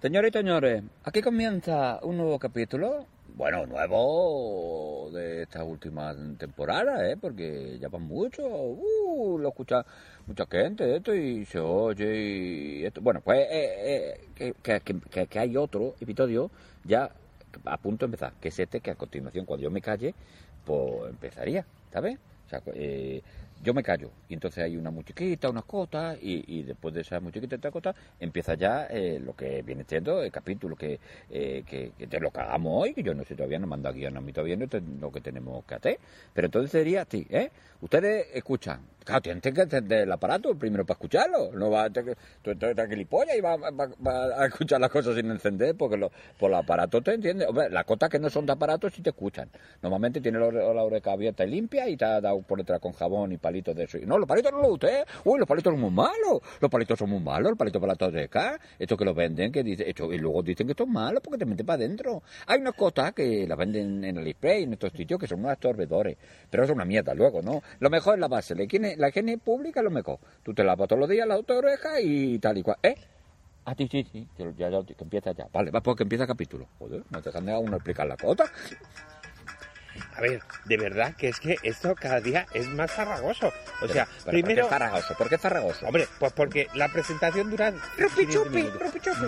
Señores y señores, aquí comienza un nuevo capítulo. Bueno, nuevo de esta última temporada, ¿eh? Porque ya van mucho. Uh, lo escucha mucha gente esto y se oye y esto. Bueno, pues eh, eh, que, que, que, que hay otro episodio ya a punto de empezar, que es este que a continuación, cuando yo me calle, pues empezaría, ¿sabes? O sea, eh, yo me callo. Y entonces hay una musiquita, unas cotas y, después de esa musiquita y cota empieza ya eh, lo que viene siendo el capítulo que, eh, que, que te lo que hagamos hoy, que yo no sé todavía, no manda guion a mí todavía, no es lo que tenemos que hacer, pero entonces sería así, ¿eh? Ustedes escuchan, claro, tienen que encender el aparato primero para escucharlo, no va a tú estás gilipollas y va, va, va, a escuchar las cosas sin encender porque lo, por los aparatos te entiende, las cotas que no son de aparatos sí te escuchan, normalmente tiene la, oreja abierta y limpia y te ha dado por detrás con jabón y palitos de eso. Y no, los palitos no los usted. Uy, los palitos son muy malos. Los palitos son muy malos. Los palitos para la toseca. Esto que los venden, que dice, esto, y luego dicen que esto es malo porque te meten para adentro. Hay unas cosas que las venden en el spray, en estos sitios, que son unos absorbedores. Pero es una mierda luego, ¿no? Lo mejor es la base. Higiene, la higiene pública es lo mejor. Tú te lavas todos los días la oreja y tal y cual. ¿Eh? Ah, sí, sí, sí, ya, ya, que empieza ya. Vale, va, porque empieza el capítulo. Joder, no te dejan a uno explicar la cosa. A ver, de verdad que es que esto cada día es más farragoso. O sea, pero, primero... ¿Por qué farragoso? ¿Por qué farragoso? Hombre, pues porque la presentación dura... ¡Rupichupi! ¡Rupichupi!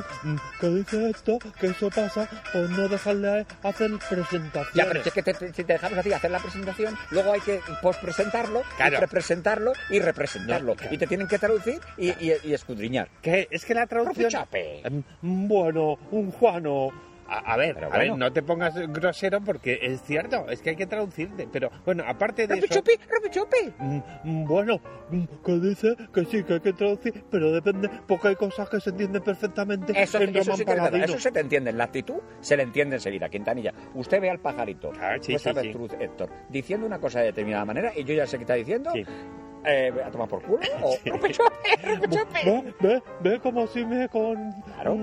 ¿Qué dice esto? Que eso pasa por no dejarle hacer presentación. Ya, pero es que te, si te dejamos así hacer la presentación, luego hay que pospresentarlo, Claro. representarlo y representarlo. No, claro. Y te tienen que traducir y, y, y escudriñar. Que es que la traducción... ¡Rupichape! Mm, Bueno, un Juano. A, a ver, a ver, no te pongas grosero porque es cierto, es que hay que traducirte. Pero bueno, aparte de eso... ¡Rupichupi! ¡Rupichupi! Mm, mm, Bueno, mm, que dice que sí, que hay que traducir, pero depende, porque hay cosas que se entienden perfectamente Eso, en eso sí que eso se te entiende. En la actitud se le entiende enseguida, Quintanilla. Usted ve al pajarito, Ah, sí, pues sí, Héctor, diciendo una cosa de determinada manera y yo ya sé qué está diciendo. Sí. Eh, a tomar por culo o. ¡Rupichupi! Ve, ve, ve como si me con... Claro,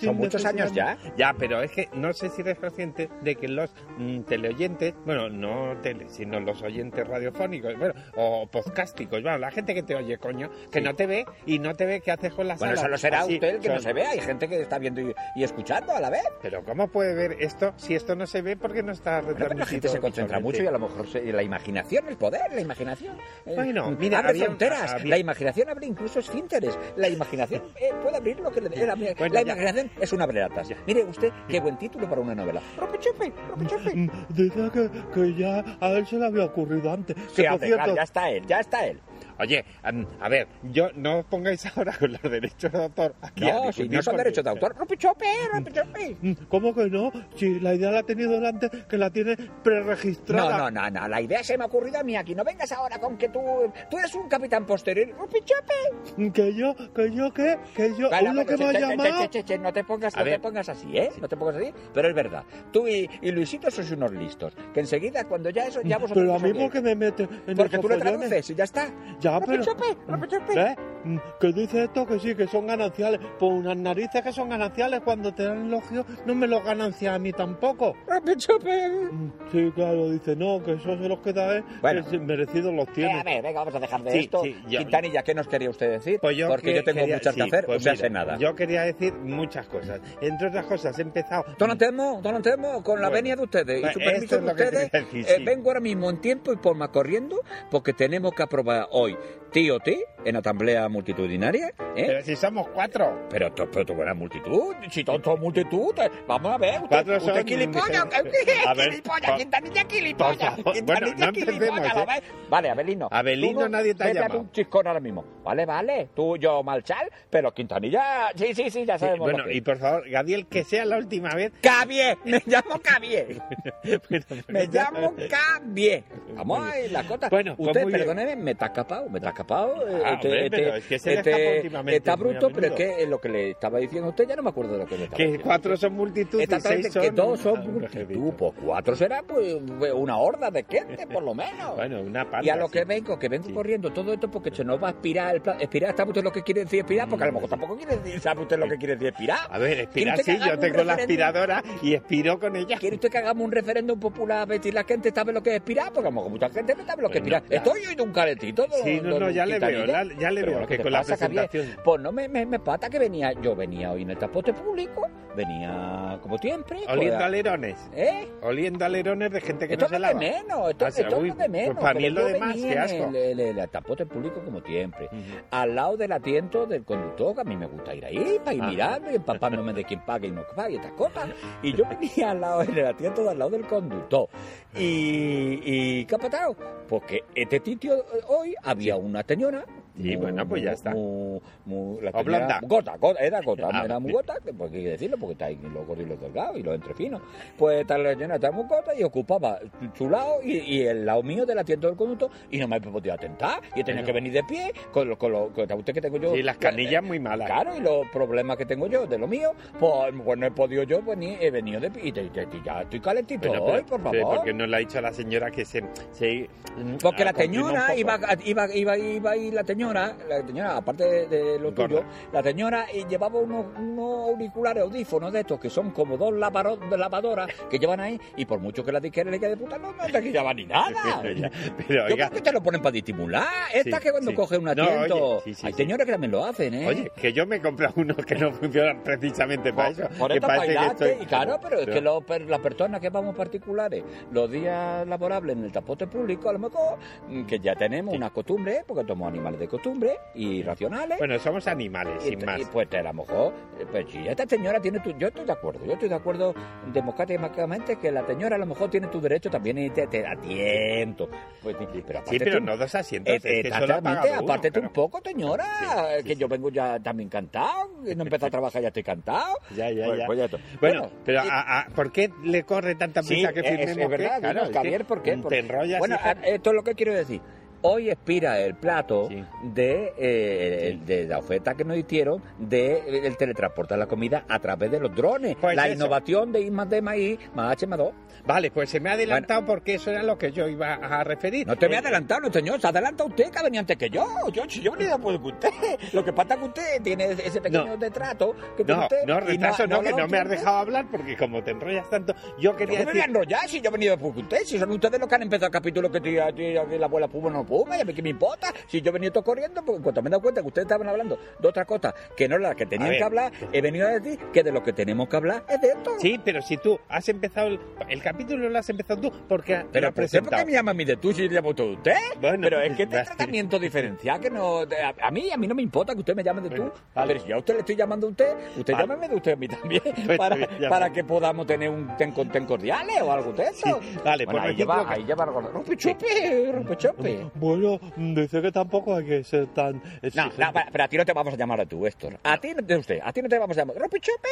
Son muchos años ya. Ya, pero es que no sé si eres consciente de que los mm, teleoyentes, bueno, no tele, sino los oyentes radiofónicos, bueno, o podcásticos, bueno, la gente que te oye, coño, que Sí. no te ve y no te ve qué haces con la Bueno, sala. solo será Así, usted el que no se ve. Hay gente que está viendo y, y escuchando a la vez. Pero ¿cómo puede ver esto si esto no se ve porque no está Bueno, pero la gente se concentra mucho y a lo mejor se- la imaginación, el poder, la imaginación. eh, Bueno, mira, abre había- fronteras. había- La imaginación abre incluso esfínteres. La imaginación eh, puede abrir lo que le dé la, la Bueno, ya. imaginación es una breratas. Mire usted qué buen título para una novela. Ropichupi, ropichupi. Mm, Dice que, que ya a él se le había ocurrido antes. Sí, que hombre, cierto, claro, ya está él, ya está él. Oye, a ver, yo no os pongáis ahora con los derechos de autor aquí. No, si no son derechos de autor. Ropichupi, ropichupi. mm, ¿Cómo que no? Si la idea la ha tenido delante, que la tiene No, preregistrada. no, no, no, la idea se me ha ocurrido a mí aquí. No vengas ahora con que tú, tú eres un capitán posterior. Ropichupi. Que yo, que yo, ¿qué? Que yo, Vale, uy, lo que me ha che, che, che, llamado. che, che, che, no te pongas, A no te ver. pongas así, ¿eh? No te pongas así, pero es verdad. Tú y, y Luisito sois unos listos. Que enseguida, cuando ya eso, ya vosotros... Pero a mí, ¿por qué me mete en Porque tú follones? traduces y ya está. Ya, pero... Ropichupi, ropichupi. ¿Ves? Mm, Que dice esto que sí, que son gananciales. Pues unas narices que son gananciales cuando te dan elogio, no me los ganancias a mí tampoco. Ropichupi. Mm, Sí, claro, dice, no, que eso se los queda él, Bueno. que merecidos los Eh, tiene. a ver, venga, vamos a dejar de Sí, esto. sí, yo- Quintanilla, ¿qué nos quería usted decir? Pues yo Porque que- yo tengo quería- muchas que sí, hacer, pues o sea, mira, sé nada. Yo quería decir muchas cosas. Entre otras cosas, he empezado. Don Antemo, don Antemo, con la Bueno, venia de ustedes y pues su permiso de que ustedes, decir, eh, vengo ahora mismo en tiempo y por más corriendo porque tenemos que aprobar hoy TOT en asamblea multitudinaria, ¿eh? Pero si somos cuatro. Pero, tú- pero tú buena multitud, si todo multitud, eh, vamos a ver, usted, Cuatro usted son- ver, gilipollas, por- Quintanilla favor, Quintanilla bueno, no gilipollas, empecemos, ¿lo ¿eh? ves? Vale, Abelino. Abelino, no- nadie te ha llamado. un chiscón ahora mismo. Vale, vale, tú, yo, Malchal, pero Quintanilla, sí, sí, sí, ya Sí, sabemos bueno, lo que y por favor, Gadiel, que sea la última vez. Cabie, me llamo Cabie. Bueno, Me llamo Cabie. Vamos a ir la cota. Bueno, pues Usted, bien. perdóneme, me está escapado, me está escapado. eh, Ah, hombre, pero es que se últimamente, Está bruto, pero es que lo que le estaba diciendo a usted ya no me acuerdo de lo que le estaba Que diciendo. cuatro son multitud y seis son... que dos son Ah, multitud, pues cuatro será pues una horda de gente, por lo menos. Bueno, una panda. y a lo sí. que vengo, que vengo Sí. corriendo todo esto porque se nos va a expirar el plan. Expirar, ¿sabe usted lo que quiere decir expirar? Porque a lo mejor tampoco quiere decir, ¿sabe usted lo que quiere decir expirar? A ver, expirar ¿Quiere usted sí, yo tengo la aspiradora y expiro con ella. ¿Quiere usted que hagamos un referéndum popular a ver si la gente sabe lo que es expirar? Porque a lo mejor mucha gente no sabe lo que es expirar. Estoy oyendo un Sí, no, no, ya le veo, la- ya le veo que ¿qué con la Javier? presentación. Pues no me, me, me pata que venía, yo venía hoy en el transporte público, venía como siempre. pues, Oliendo alerones. ¿Eh? Oliendo alerones de gente que esto no se lava. menos, esto, Ah, esto uy, es de menos. pues para mí es lo qué asco. El, el- el transporte público como siempre. Al lado del asiento del conductor, que a mí me gusta ir ahí, para ir Ah. mirando y empapándome de quién paga y no paga y estas cosas. Y yo venía al lado, en el asiento de al lado del conductor. Y, y ¿qué ha pasado? Porque este sitio eh, hoy había una señora. Sí, bueno, pues ya está. La O. Gota, gota, era gota, Ah, era muy gota, que pues hay que decirlo porque está ahí los gordos y los delgados y los entrefinos. Pues la señora estaba muy gota y ocupaba su lado y, y el lado mío del asiento del conducto y no me podía tentar. Y tenía Bueno. que venir de pie con, lo- con, lo- con la usted que tengo yo. Sí, las canillas muy malas. Claro, y los problemas que tengo yo de lo mío, pues, pues no he podido yo venir, he venido de pie y, te- te- te- ya estoy calentito Bueno, hoy, por favor. porque no le ha dicho a la señora que se... se Porque la señora iba, iba, iba, iba, y la señora, la señora, aparte de, de lo Gorda. tuyo, la señora eh, llevaba unos, unos auriculares audífonos de estos que son como dos lavadoras que llevan ahí y por mucho que la disquera le quede de puta, no, no te lleva ni nada. Pero Yo oiga, creo que te lo ponen para disimular. Esta Sí, que cuando sí. coge un No, asiento. oye, sí, sí, hay señores que también lo hacen, ¿eh? oye, que yo me he comprado unos que no funcionan precisamente para eso. Por que esto que estoy- y claro, pero es que los las personas que vamos particulares, los días laborables en el transporte público, a lo mejor, mm, que ya tenemos una costumbre, porque somos animales de costumbre y racionales. Bueno, somos animales, y, sin más. y, pues a lo mejor, pues si esta señora tiene tu, yo estoy de acuerdo, yo estoy de acuerdo democráticamente que la señora a lo mejor tiene tu derecho también y te, te da tiento. Pues, pero aparte Sí, pero tú- no dos asientos. eh, es que solo ha exactamente, pagado uno, aparte tú pero- un poco, señora, Sí, sí, que sí. yo vengo ya también cantado, no empezado a trabajar ya estoy cantado. Ya, ya, Pues- ya. pues. Bueno, pero y- a- a- ¿por qué le corre tanta prisa que firmemos? es, verdad, Claro, Javier, ¿por qué? Te enrollas. Bueno, esto es lo que quiero decir. Hoy expira el plato Sí. de, eh, Sí. de la oferta que nos hicieron de el teletransporte de la comida a través de los drones. Pues la eso. innovación de I más D más I más H más 2. Vale, pues se me ha adelantado porque eso era lo que yo iba a referir. No te me Eh, ha adelantado, no, señor. Se adelanta usted que venía antes que yo. Yo, yo ni después que usted. Lo que pasa es que usted tiene ese pequeño No. detrato que tiene No, usted. no, retraso no, que lo no me has dejado hablar porque como te enrollas tanto, yo quería ¿Cómo me voy a decir... enrollar si yo he venido que usted? Si son ustedes los que han empezado el capítulo que estoy aquí, aquí la abuela Puma no Puma, ya me, ¿qué me importa? Si yo he venido todo corriendo, porque en cuanto me he dado cuenta que ustedes estaban hablando de otra cosa que no era la que tenían ver. que hablar, he venido a decir que de lo que tenemos que hablar es de esto. Sí, pero si tú has empezado el, el capítulo lo has empezado tú porque Pero has ¿por qué, presentado. me llama a mí de tú si le llamo todo usted? Bueno, pero es que este tratamiento diferencial que no... A, a mí a mí no me importa que usted me llame de tú. Bueno, vale. Pero si yo a usted le estoy llamando a usted, usted Vale. llámeme de usted a mí también. Pues para, bien, para que podamos tener un ten con ten cordiales o algo de eso. Sí, vale, bueno, por ahí lleva, ahí lleva algo. Rompechope, rompechope. Bueno, dice que tampoco hay que ser tan No, exigente. no, pero pero a ti no te vamos a llamar a tú, Héctor. A ti, no- de usted, a ti no te vamos a llamar. ¡Rompechope!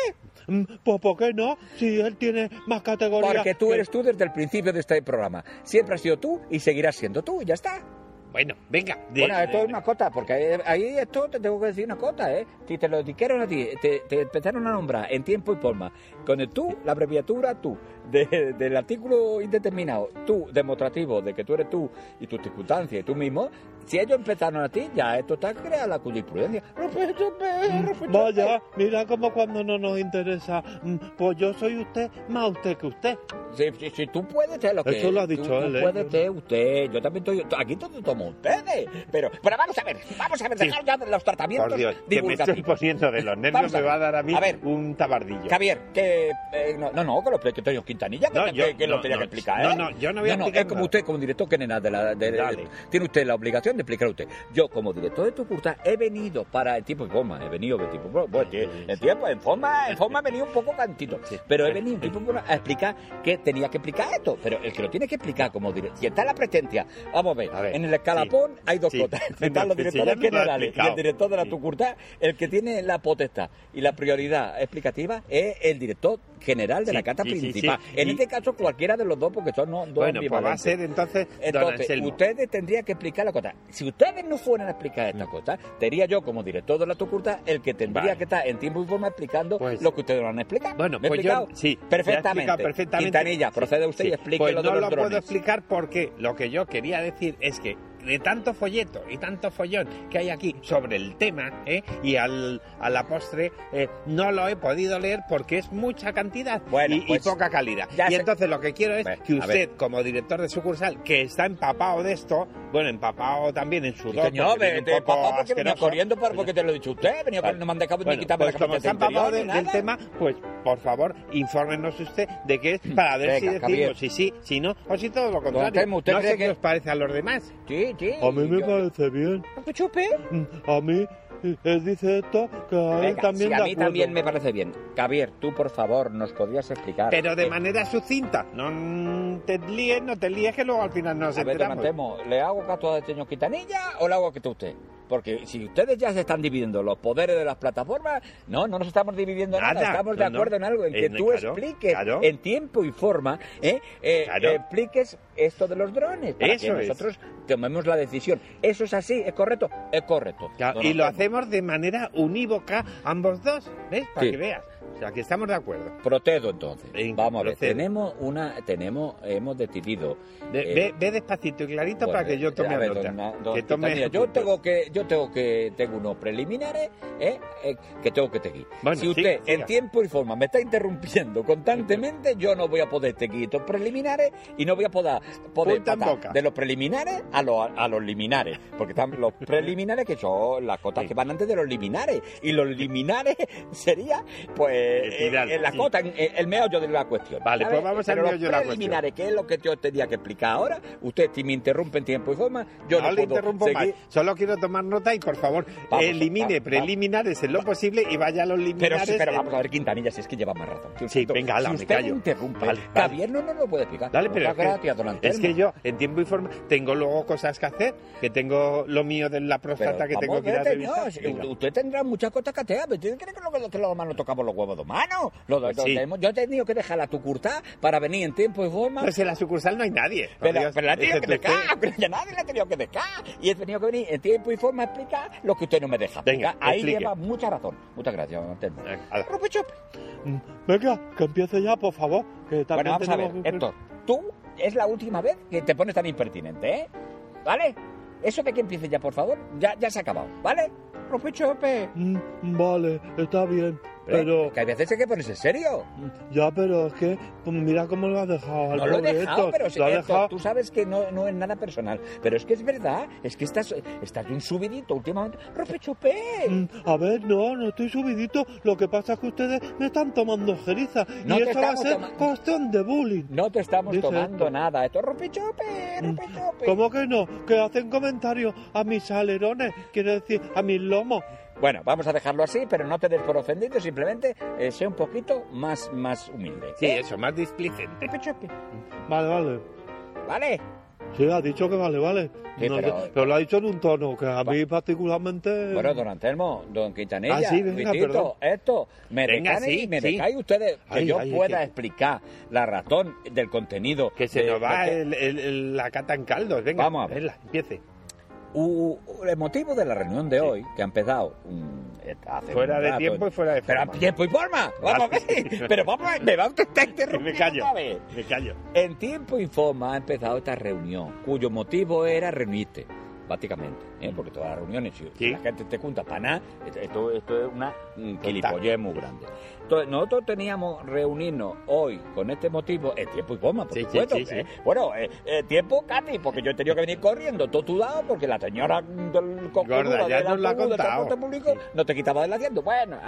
Mm, Pues ¿por qué no? Si él tiene más categoría. Porque tú que- eres tú desde el principio de este programa. Siempre has sido tú y seguirás siendo tú, y ya está. Bueno, venga. de- bueno, esto es una cota, porque ahí, esto te tengo que decir una cota, ¿eh? Si te lo dijeron a ti, te, te empezaron a nombrar en tiempo y forma, con el tú, la abreviatura tú, de- del artículo indeterminado, tú, demostrativo de que tú eres tú y tus circunstancias y tú mismo, si ellos empezaron a ti, ya esto está creada la jurisprudencia. Rompechope. Vaya, mira como cuando no nos interesa. mm, Pues yo soy usted, más usted que usted. Si, si- si tú puedes ser lo que Eso lo ha dicho tú, ¿eh? puedes ser usted, yo también estoy, aquí todos somos ustedes, pero, pero vamos a ver, vamos a ver, Sí. dejar ya de los tratamientos Por Dios, que me estoy poniendo de los nervios, Vamos me va a dar a mí A ver. un tabardillo. Javier, que eh, no, no, no, que lo explique Toño Quintanilla, que, No, que- yo- que lo no, tenía no, que explicar, no, ¿eh? no, yo no voy a explicar es como usted, como director general de la... de- de- Dale. tiene usted la obligación de explicar usted. Yo, como director de tu curta, he venido para el tipo y forma, he venido de tipo... Bueno, bueno, en tiempo, en forma, en forma he venido un poco cantito, pero he venido en tipo y forma a explicar que tenía que explicar esto, pero el que lo tiene que explicar como director... Si está la presencia, vamos a ver, A ver, en el escalapón hay dos Sí. cosas, están los directores lo generales y el director de la Sí. tucurta, el que tiene la potestad y la prioridad explicativa es el director general de la carta principal. En y- este caso, cualquiera de los dos, porque son no, dos Bueno, pues va a ser entonces Entonces, ustedes tendrían que explicar la cosa. Si ustedes no fueran a explicar Mm. esta cosa, sería yo, como director de la Tucurta, el que tendría Vale. que estar en tiempo y forma explicando Pues- lo que ustedes van a explicar. Bueno, ¿Me he pues yo explicado? sí, Perfectamente. explicado perfectamente. Quintanilla, Sí, procede usted sí. y explique Pues lo de no los lo drones. puedo explicar porque lo que yo quería decir es que de tanto folleto y tanto follón que hay aquí sobre el tema, ¿eh? y al, a la postre eh, no lo he podido leer porque es mucha cantidad Bueno, y, y pues, poca calidad. Y sé- entonces lo que quiero es Bueno, que usted, como director de sucursal, que está empapado de esto, bueno, empapado también en sudor. Señor, porque venía corriendo para, porque te lo he dicho usted. Venía Vale. corriendo, dejado Bueno, ni quitarme pues la como ha empapado de- del tema, pues por favor, infórmenos usted de qué es para ver Venga, si decimos Javier. si sí, si no, o si todo lo contrario. Telmo, ¿usted no sé que- qué os parece a los demás. Sí, sí. A mí me yo- parece bien. ¿Qué chupe? A mí, eh, él dice esto, que a él Venga, también de a mí acuerdo. también me parece bien. Javier, tú por favor nos podrías explicar. Pero de eh, manera sucinta. No te líes, no te líes, que luego al final nos A ver, don enteramos. Antemo, ¿le hago caso a este señor Quitanilla o le hago caso a usted? Porque si ustedes ya se están dividiendo los poderes de las plataformas, no, no nos estamos dividiendo nada, Nada, estamos de no. acuerdo en algo, en que Eh, tú claro, expliques claro. en tiempo y forma, ¿eh? Eh, Claro. eh, expliques esto de los drones, para Eso que es. nosotros tomemos la decisión. ¿Eso es así? ¿Es correcto? Es correcto. Y lo hacemos de manera unívoca ambos dos, ¿ves? Para Sí. que veas. O sea, que estamos de acuerdo. Procedo entonces. Venga, Vamos a ver, tenemos una, tenemos, hemos decidido... Ve, eh, ve- ve despacito y clarito Bueno, para que yo tome a ver, nota. don- don que tome yo tengo que yo tengo que tengo unos preliminares ¿eh? Eh, que tengo que seguir. Bueno, si usted siga, siga. en tiempo y forma me está interrumpiendo constantemente, yo no voy a poder seguir estos preliminares y no voy a poder, poder pasar de los preliminares a los a los liminares, porque están los preliminares que son las cotas Sí. que van antes de los liminares y los liminares sería pues Eh, eh, la sí. cota, eh, el meollo de la cuestión. Vale, ¿sabe? pues vamos al Pero meollo de la cuestión. que es lo que yo tenía que explicar ahora, usted si me interrumpe en tiempo y forma, yo no no, le puedo interrumpo seguir. más. Solo quiero tomar nota y por favor, Vamos, elimine va- va- preliminares en lo posible y vaya a los Pero, liminares. sí, pero en- vamos a ver, Quintanilla, si es que lleva más razón. Si Sí, venga, ala, si me usted callo. interrumpe, Vale, no nos lo puede explicar. Dale, pero es que, es que yo en tiempo y forma tengo luego cosas que hacer, que tengo lo mío de la Pero próstata que vamos tengo que ir a revisar. usted tendrá muchas cosas que hacer. pero ¿Usted cree que, lo, que los humanos tocamos los huevos de Pues sí. tenemos- yo he tenido que dejar la tucurtá para venir en tiempo y forma. Pues en la sucursal no hay nadie. Pero, Dios, pero la he tenido que dejar, pero ya nadie la ha tenido que dejar. Y he tenido que venir en tiempo y forma a explicar lo que usted no me deja. Venga. Ahí explique. lleva mucha razón. Muchas gracias. Venga. Rupi chup. Mm, Venga, que empiece ya, por favor. Que Bueno, vamos a ver, Héctor, tú es la última vez que te pones tan impertinente, ¿eh? ¿Vale? Eso de que empieces ya, por favor, ya, ya se ha acabado, ¿vale? Rupi chupe. Mm, Vale, está bien. Pero, Que hay veces hay que ponerse serio. ya, pero es que, pues mira cómo lo ha dejado al No lo he dejado, Héctor. pero sí, Lo Héctor, dejado- tú sabes que no, no es nada personal. Pero es que es verdad, es que estás, estás un subidito últimamente. ¡Rupi chupe! Mm, A ver, no, no estoy subidito. Lo que pasa es que ustedes me están tomando jeriza. No y eso va a ser cuestión de bullying. No te estamos Dice tomando Héctor. nada. Esto es chupe, Mm, chupe. ¿Cómo que no? Que hacen comentarios a mis alerones, quiere decir, a mis lomos. Bueno, vamos a dejarlo así, pero no te des por ofendido, simplemente eh, sé un poquito más, más humilde. Sí, ¿eh? eso, más displicente. Vale, vale. ¿Vale? Sí, ha dicho que vale, vale. Sí, No pero- lo ha dicho en un tono que a mí particularmente... Bueno, don Anselmo, don Quintanilla, Ah, sí, venga, esto, me Venga, dejan y sí, me sí. dejáis ustedes que Ay, yo ay, pueda que- explicar la razón del contenido. Que se de- nos va porque- el- el- el- la cata en caldos. Venga, Vamos a ver. venga, empiece. U- el motivo de la reunión de hoy, que ha empezado mm, eh, hace Fuera un de tiempo y fuera de Pero a forma. tiempo y forma, vamos a ver, pero vamos a ver, me va a interrumpir Me callo, otra vez. me callo. En tiempo y forma ha empezado esta reunión, cuyo motivo era reunirte, básicamente, ¿eh? porque todas las reuniones, si Sí. la gente te junta para nada, esto, esto es una mm, gilipollez muy grande. Entonces, nosotros teníamos reunirnos hoy con este motivo en tiempo y forma, por Sí, supuesto. sí. ¿eh? Bueno, eh, eh, tiempo, Katy, porque yo he tenido que venir corriendo todo sudado porque la señora del Gorda, ya nos del contado. transporte público no te quitaba del asiento. Bueno,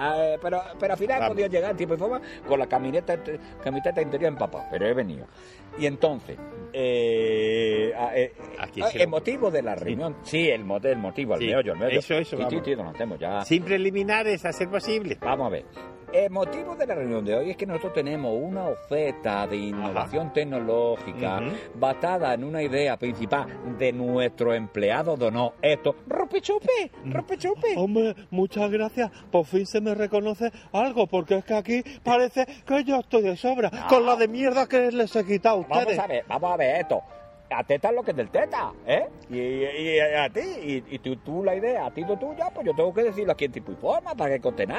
pero, pero al final he podido llegar en tiempo y forma con la camineta, camiseta interior empapada, pero he venido. Y entonces, eh, eh, Aquí eh, el motivo de la reunión, sí, el, mo- el motivo, el Sí, meollo, el meollo. eso, eso, Sí, sí, vamos. sí, lo hacemos ya. Sin preliminares, a ser posible. Vamos a ver. El motivo de la reunión de hoy es que nosotros tenemos una oferta de innovación tecnológica Ujú. basada en una idea principal de nuestro empleado de honor. Esto, ropechupe, ropechupe. Hombre, muchas gracias. Por fin se me reconoce algo, porque es que aquí parece que yo estoy de sobra, con la de mierda que les he quitado a ustedes. Vamos a ver, vamos a ver esto. A teta es lo que es del teta, ¿eh? Y, y- y a ti, y, y tú, tú la idea, a ti lo tuya, pues yo tengo que decirlo aquí en tipo y forma para que conten.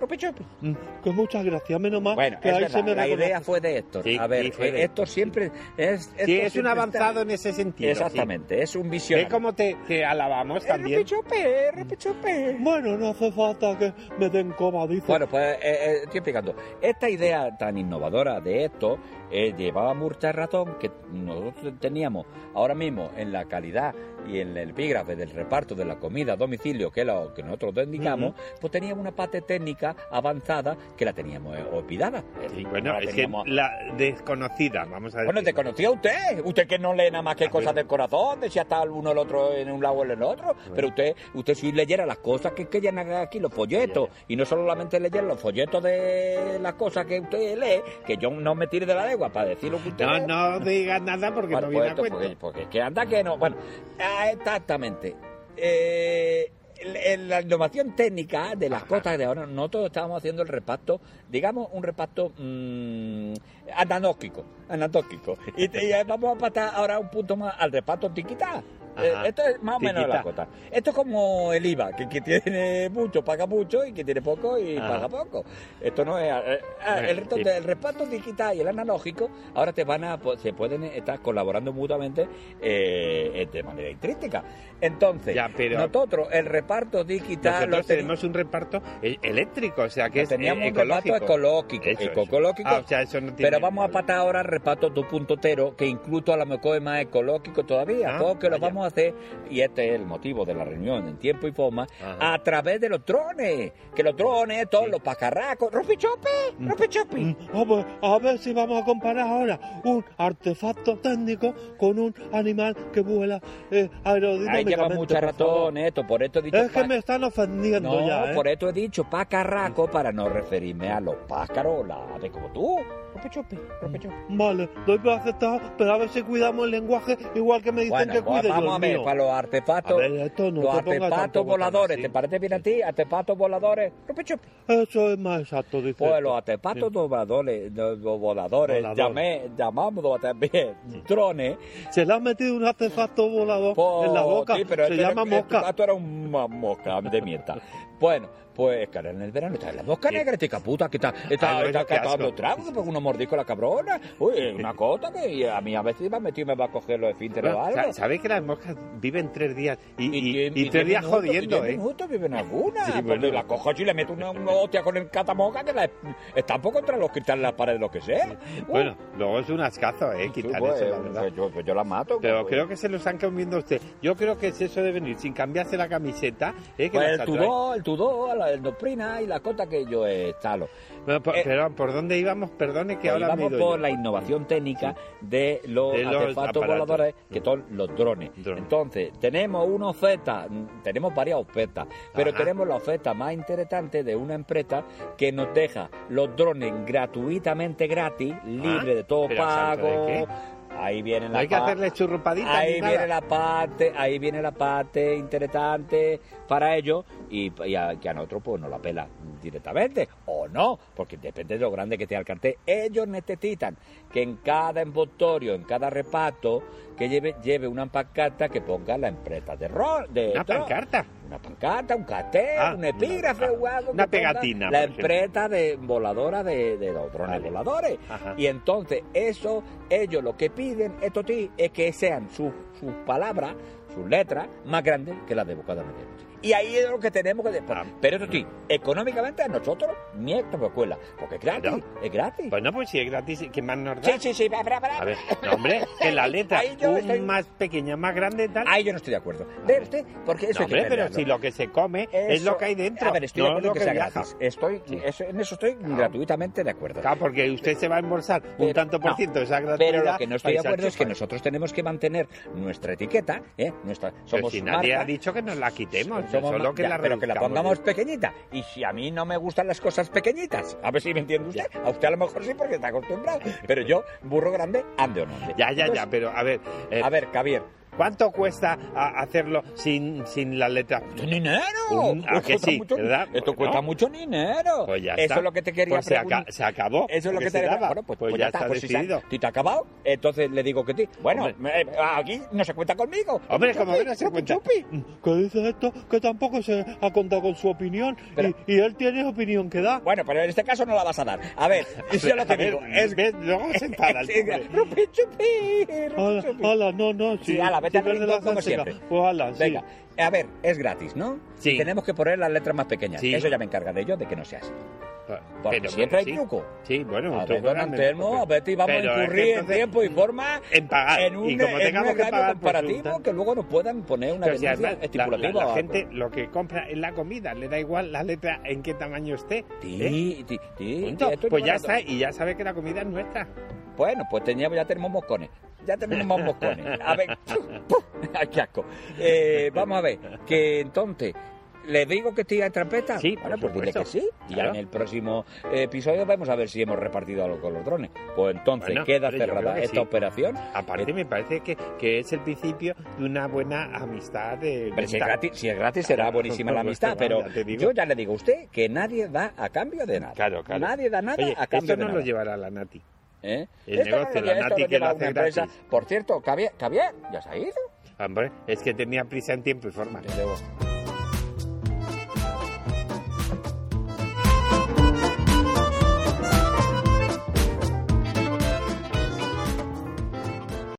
Ropechupe. Mm, Que muchas gracias, menos mal Bueno, que es ahí verdad, se me la reconoce. idea fue de Héctor. Sí, a ver, sí, de eh, Héctor siempre es... Sí, Héctor es un avanzado está- en ese sentido. sí. Exactamente, es un visionario. cómo te, te alabamos también. Repechope, repechope. Bueno, no hace falta que me den coma, dice. Bueno, pues eh, eh, estoy explicando. Esta idea tan innovadora de esto eh, llevaba mucha razón que nosotros teníamos ahora mismo en la calidad y en el epígrafe del reparto de la comida a domicilio, que es lo que nosotros indicamos, pues teníamos una parte técnica avanzada que la teníamos eh, olvidada. Sí, No bueno, la es que la desconocida, vamos a decir. Bueno, ¿te conocía usted? Usted que no lee nada más que cosas del corazón, de si está el uno el otro en un lado o en el otro. Pero usted, usted si leyera las cosas que, que llenan aquí, los folletos, y no solamente leyer los folletos de las cosas que usted lee, que yo no me tire de la lengua para decir lo que usted No, no digas nada porque Bueno, no viene pues a cuento. porque, porque es que anda que no. Bueno, ah, exactamente. Eh, la innovación técnica de las cosas de ahora, nosotros estábamos haciendo el reparto, digamos, un reparto mm, ananóquico, ananóquico. Y, y vamos a pasar ahora un punto más al reparto tiquitá. Eh, Ajá. esto es más o menos la cosa. Esto es como el IVA, que, que tiene mucho paga mucho y que tiene poco y Ajá. paga poco. Esto no es... eh, eh, el, de- el reparto digital y el analógico ahora te van a se pueden estar colaborando mutuamente eh, de manera intrínseca. Entonces, Ya, pero- nosotros el reparto digital lo Nosotros tenemos un reparto eléctrico, o sea que es teníamos un reparto ecológico, Eso, eso. ecológico, Ah, o sea, eso no tiene- pero vamos a patar ahora el reparto 2.0 que incluso a lo mejor es más ecológico todavía, Ah, porque lo vaya. Vamos a hacer y este es el motivo de la reunión en tiempo y forma Ajá. a través de los drones, que los drones, todos los pajarracos, rompichope, rompichope. Mm, A ver, a ver si vamos a comparar ahora un artefacto técnico con un animal que vuela eh, Ahí aerodinámicamente. lleva mucha por favor. razón esto, por esto he dicho... Es que me están ofendiendo No, ya, ¿eh? por esto he dicho pacarraco para no referirme a los pájaros, las aves como tú. Rompechope, rompechope. Vale, doy por aceptado, pero a ver si cuidamos el lenguaje igual que me dicen Bueno, que cuide vamos a ver, mío. para los artefactos, A ver, esto no los artefactos voladores. ¿te parece bien a ti? Artefactos voladores, rompechope. Eso es más exacto, dice. Pues esto. los artefactos Sí. voladores, los voladores, Volador. llamé, llamamos también drones. Se le ha metido un artefacto volador pues, en la boca. sí, pero se este llama era- mosca. este era una mosca de mierda. bueno, pues en el verano está la mosca negra, tica puta, que está, está, Ay, está qué mordiscos la cabrona. Uy, una cosa que a mí a veces me ha metido y me va a coger los esfínteres o Bueno, algo. sa- ¿Sabéis que las moscas viven tres días? Y, y, y- y y tres días minutos, jodiendo, ¿eh? minutos viven algunas. Sí, bueno. la cojo y le meto una, una hostia con el catamoca que la estampo contra los cristales, las paredes, lo que sea. Bueno, luego es un ascazo, ¿eh? sí, Quitar pues, eso, la verdad. pues yo, pues yo la mato. Pero creo que se lo están comiendo usted. Yo creo que es eso de venir sin cambiarse la camiseta. ¿eh? Que Pues el tudó, el tudó, la- el doprina y la cota que yo instalo. Pero, por, Eh, pero, ¿por dónde íbamos? Que ahora vamos ido por yo. la innovación técnica de los De los artefactos aparatos. voladores, que son los drones. Drones. Entonces, tenemos una oferta, tenemos varias ofertas, pero Ajá. tenemos la oferta más interesante de una empresa que nos deja los drones gratuitamente gratis, libre de todo Ah, ¿Pero a santo pago. Ahí viene la hay que hacerle churrupadita Ahí nada. viene la parte, ahí viene la parte interesante para ellos y, y a, que a nosotros pues nos la pela directamente o no, porque depende de lo grande que sea el cartel. Ellos necesitan que en cada envoltorio, en cada reparto, que lleve, lleve una pancarta que ponga la empresa de rol. De ¿Una pancarta? Una pancarta, un cartel, Ah, un epígrafe una- o algo. una ponga pegatina, La empresa de voladora de, de los drones Vale. voladores. Ajá. Y entonces, eso, ellos lo que piden, esto sí, es que sean sus, palabras, sus letras, más grandes que las de Bocada Media. Y ahí es lo que tenemos que... Ah. Pero eso sí, económicamente a nosotros, ni esta escuela, porque es gratis, es gratis. Bueno, pues si es gratis, ¿qué más nos da? sí, sí, sí, espera, espera. A ver, no, hombre, que la letra, Ahí yo un estoy- más pequeña, más grande, tal. Ahí yo no estoy de acuerdo. ¿Ve usted? Porque eso no, hombre, pero si lo que se come es lo que hay dentro. A ver, estoy no de acuerdo lo que, que sea gratis. Estoy, eso- en eso estoy gratuitamente de acuerdo. Claro, porque usted se va a embolsar un Pero- tanto por no, ciento de esa gratuidad. Pero lo que no estoy de para acuerdo es que nosotros tenemos que mantener nuestra etiqueta, ¿eh? Nuestra, Pero somos si nadie marca, ha dicho que nos la quitemos, somos solo ma- que ya, la pero que la pongamos pequeñita. Y si a mí no me gustan las cosas pequeñitas, a ver si me entiende usted. A usted a lo mejor sí porque está acostumbrado. Pero yo, burro grande, ande o no. Ya, ya, ya, pero a ver, eh, A ver, Javier. ¿Cuánto cuesta hacerlo sin, sin las letras? ¡Esto es dinero! Un- ¿a que cuesta sí, mucho- verdad? Esto cuesta no. mucho dinero. Pues ya Eso está. es lo que te quería Pues se, aca- preguntar. se acabó. Eso es lo que, te daba. Bueno, pues, pues, pues ya está, está pues si decidido. te ha acabado, entonces le digo que sí. Bueno, Hombre. eh, aquí no se cuenta conmigo. Hombre, como que no se cuenta. chupi. ¿Qué dice esto? Que tampoco se ha contado con su opinión. Pero- y, y él tiene opinión que da. Bueno, pero en este caso no la vas a dar. A ver, yo lo que digo es... Luego se enfada el. Rupi, chupi, ala, no, no. Sí, ala, vete al rincón como siempre. Pues ala, sí. Venga, a ver, es gratis, ¿no? Sí. Tenemos que poner las letras más pequeñas. Sí. Eso ya me encarga de ello, de que no sea así. Porque Pero siempre hay sí. truco. Sí, bueno, un A ver, truco don porque- a ver, te vamos pero a es que incurrir en tiempo y forma en pagar. en un, y como en un que pagar, pues, comparativo que luego nos puedan poner una si denuncia la, estipulativa. la- la gente lo que compra es la comida, le da igual la letra en qué tamaño esté. ¿eh? Sí, sí, sí, Pues ya está, y ya sabe que la comida es nuestra. Bueno, pues teníamos, ya tenemos moscones. Ya tenemos moscones. A ver, ¡ay, qué asco! Eh, vamos a ver, que entonces, ¿le digo que tira trampeta? Sí, bueno, pues dile que sí. Y ya en el próximo episodio vamos a ver si hemos repartido algo con los drones. Pues entonces Bueno, queda cerrada esta sí. operación. Aparte, me parece que, que es el principio de una buena amistad de. Pero si es gratis, si es gratis será buenísima la amistad, pero yo ya le digo a usted que nadie da a cambio de nada. Claro, claro. Nadie da nada Oye, a cambio esto de no nada. lo llevará la Nati. ¿Eh? el Esto no negocio, la Nati que lo hace empresa. gratis. Por cierto, Javier, Javier, ¿ya se ha ido? Hombre, es que tenía prisa en tiempo y forma. Desde luego.